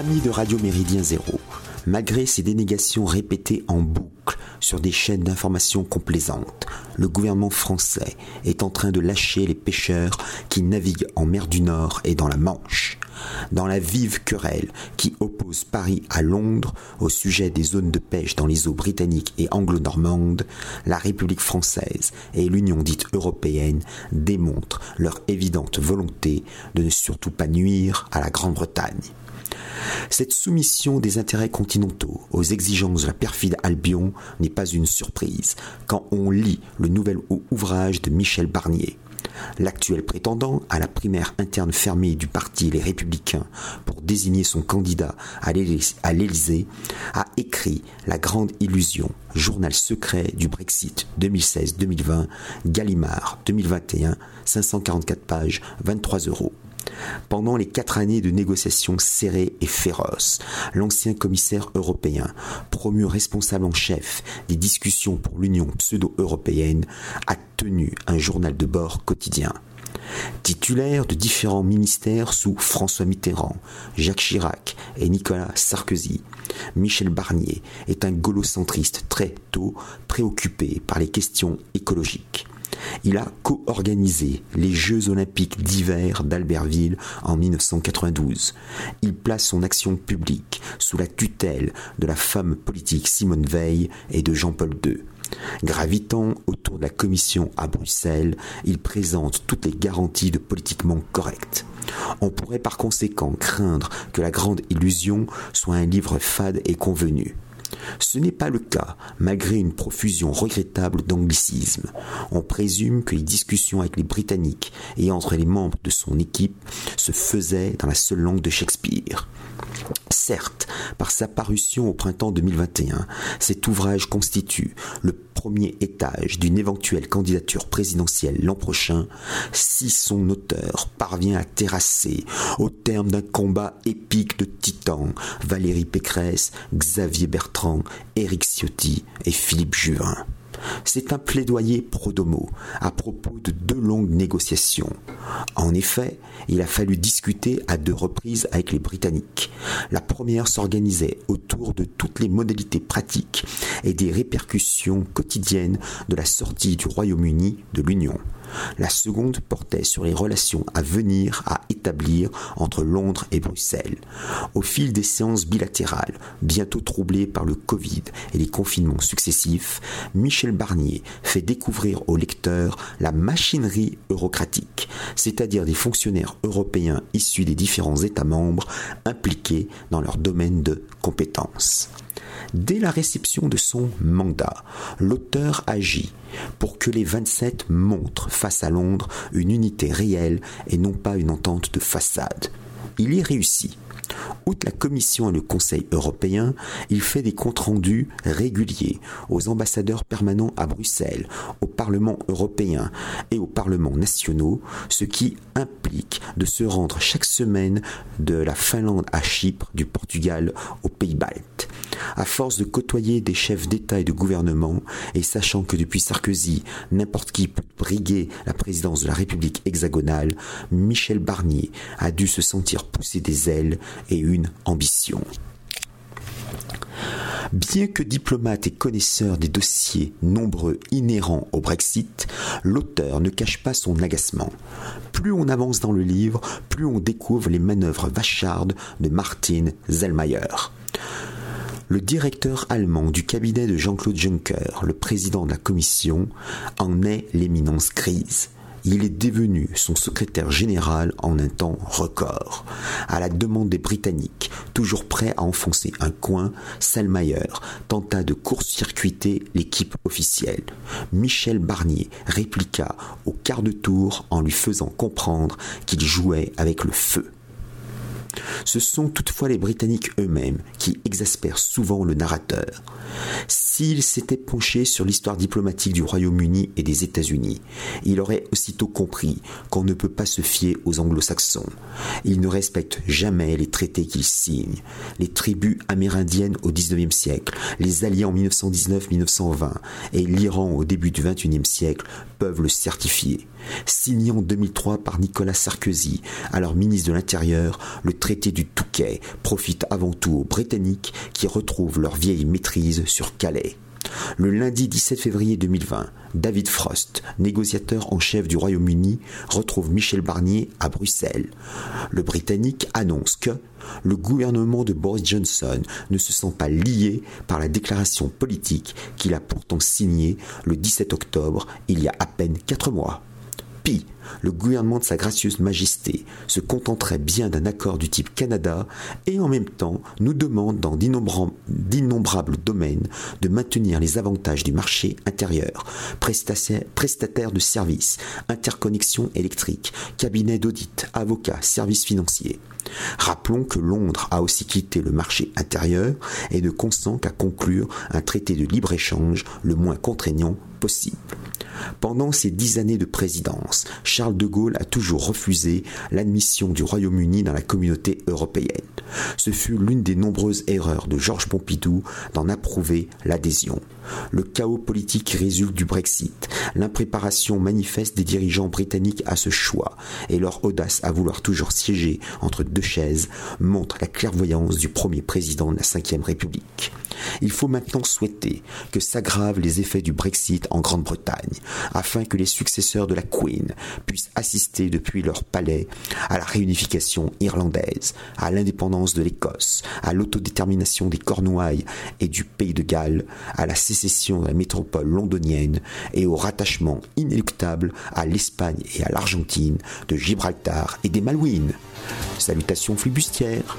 Amis de Radio Méridien Zéro, malgré ces dénégations répétées en boucle sur des chaînes d'information complaisantes, le gouvernement français est en train de lâcher les pêcheurs qui naviguent en mer du Nord et dans la Manche. Dans la vive querelle qui oppose Paris à Londres au sujet des zones de pêche dans les eaux britanniques et anglo-normandes, la République française et l'Union dite européenne démontrent leur évidente volonté de ne surtout pas nuire à la Grande-Bretagne. Cette soumission des intérêts continentaux aux exigences de la perfide Albion n'est pas une surprise quand on lit le nouvel ouvrage de Michel Barnier. L'actuel prétendant à la primaire interne fermée du parti Les Républicains pour désigner son candidat à l'Élysée a écrit La Grande Illusion, journal secret du Brexit 2016-2020, Gallimard 2021, 544 pages, 23 euros. Pendant les quatre années de négociations serrées et féroces, l'ancien commissaire européen, promu responsable en chef des discussions pour l'Union pseudo-européenne, a tenu un journal de bord quotidien. Titulaire de différents ministères sous François Mitterrand, Jacques Chirac et Nicolas Sarkozy, Michel Barnier est un gaulocentriste très tôt préoccupé par les questions écologiques. Il a co-organisé les Jeux olympiques d'hiver d'Albertville en 1992. Il place son action publique sous la tutelle de la femme politique Simone Veil et de Jean-Paul II. Gravitant autour de la commission à Bruxelles, il présente toutes les garanties de politiquement correct. On pourrait par conséquent craindre que la grande illusion soit un livre fade et convenu. Ce n'est pas le cas, malgré une profusion regrettable d'anglicismes. On présume que les discussions avec les Britanniques et entre les membres de son équipe se faisaient dans la seule langue de Shakespeare. Certes, par sa parution au printemps 2021, cet ouvrage constitue le premier étage d'une éventuelle candidature présidentielle l'an prochain si son auteur parvient à terrasser, au terme d'un combat épique de titans, Valérie Pécresse, Xavier Bertrand, Éric Ciotti et Philippe Juvin. C'est un plaidoyer pro-domo à propos de deux longues négociations. En effet, il a fallu discuter à deux reprises avec les Britanniques. La première s'organisait autour de toutes les modalités pratiques et des répercussions quotidiennes de la sortie du Royaume-Uni de l'Union. La seconde portait sur les relations à venir à établir entre Londres et Bruxelles. Au fil des séances bilatérales, bientôt troublées par le Covid et les confinements successifs, Michel Barnier fait découvrir aux lecteurs la machinerie eurocratique, c'est-à-dire des fonctionnaires européens issus des différents États membres impliqués dans leur domaine de compétences. Dès la réception de son mandat, l'auteur agit pour que les 27 montrent face à Londres une unité réelle et non pas une entente de façade. Il y réussit. Outre la Commission et le Conseil européen, il fait des comptes rendus réguliers aux ambassadeurs permanents à Bruxelles, au Parlement européen et aux parlements nationaux, ce qui implique de se rendre chaque semaine de la Finlande à Chypre, du Portugal aux Pays-Baltes. À force de côtoyer des chefs d'État et de gouvernement, et sachant que depuis Sarkozy, n'importe qui peut briguer la présidence de la République hexagonale, Michel Barnier a dû se sentir pousser des ailes et une ambition. Bien que diplomate et connaisseur des dossiers nombreux inhérents au Brexit, l'auteur ne cache pas son agacement. Plus on avance dans le livre, plus on découvre les manœuvres vachardes de Martin Zellmayer. Le directeur allemand du cabinet de Jean-Claude Juncker, le président de la Commission, en est l'éminence grise il est devenu son secrétaire général en un temps record. À la demande des Britanniques, toujours prêt à enfoncer un coin, Selmayr tenta de court-circuiter l'équipe officielle. Michel Barnier répliqua au quart de tour en lui faisant comprendre qu'il jouait avec le feu. Ce sont toutefois les Britanniques eux-mêmes qui exaspèrent souvent le narrateur. S'il s'était penché sur l'histoire diplomatique du Royaume-Uni et des États-Unis, il aurait aussitôt compris qu'on ne peut pas se fier aux anglo-saxons. Ils ne respectent jamais les traités qu'ils signent. Les tribus amérindiennes au XIXe siècle, les alliés en 1919-1920 et l'Iran au début du XXIe siècle peuvent le certifier. Signé en 2003 par Nicolas Sarkozy, alors ministre de l'Intérieur, le traité du Touquet profite avant tout aux Britanniques qui retrouvent leur vieille maîtrise sur Calais. Le lundi 17 février 2020, David Frost, négociateur en chef du Royaume-Uni, retrouve Michel Barnier à Bruxelles. Le Britannique annonce que le gouvernement de Boris Johnson ne se sent pas lié par la déclaration politique qu'il a pourtant signée le 17 octobre, il y a à peine quatre mois. Pi, le gouvernement de Sa Gracieuse Majesté se contenterait bien d'un accord du type Canada et en même temps nous demande dans d'innombrables domaines de maintenir les avantages du marché intérieur, prestataires de services, interconnexion électrique, cabinet d'audit, avocats, services financiers. Rappelons que Londres a aussi quitté le marché intérieur et ne consent qu'à conclure un traité de libre-échange le moins contraignant Pendant ces dix années de présidence, Charles de Gaulle a toujours refusé l'admission du Royaume-Uni dans la communauté européenne. Ce fut l'une des nombreuses erreurs de Georges Pompidou d'en approuver l'adhésion. Le chaos politique résulte du Brexit, l'impréparation manifeste des dirigeants britanniques à ce choix et leur audace à vouloir toujours siéger entre deux chaises montre la clairvoyance du premier président de la Ve République. Il faut maintenant souhaiter que s'aggravent les effets du Brexit en Grande-Bretagne, afin que les successeurs de la Queen puissent assister depuis leur palais à la réunification irlandaise, à l'indépendance de l'Écosse, à l'autodétermination des Cornouailles et du Pays de Galles, à la sécession de la métropole londonienne et au rattachement inéluctable à l'Espagne et à l'Argentine de Gibraltar et des Malouines. Salutations flibustières.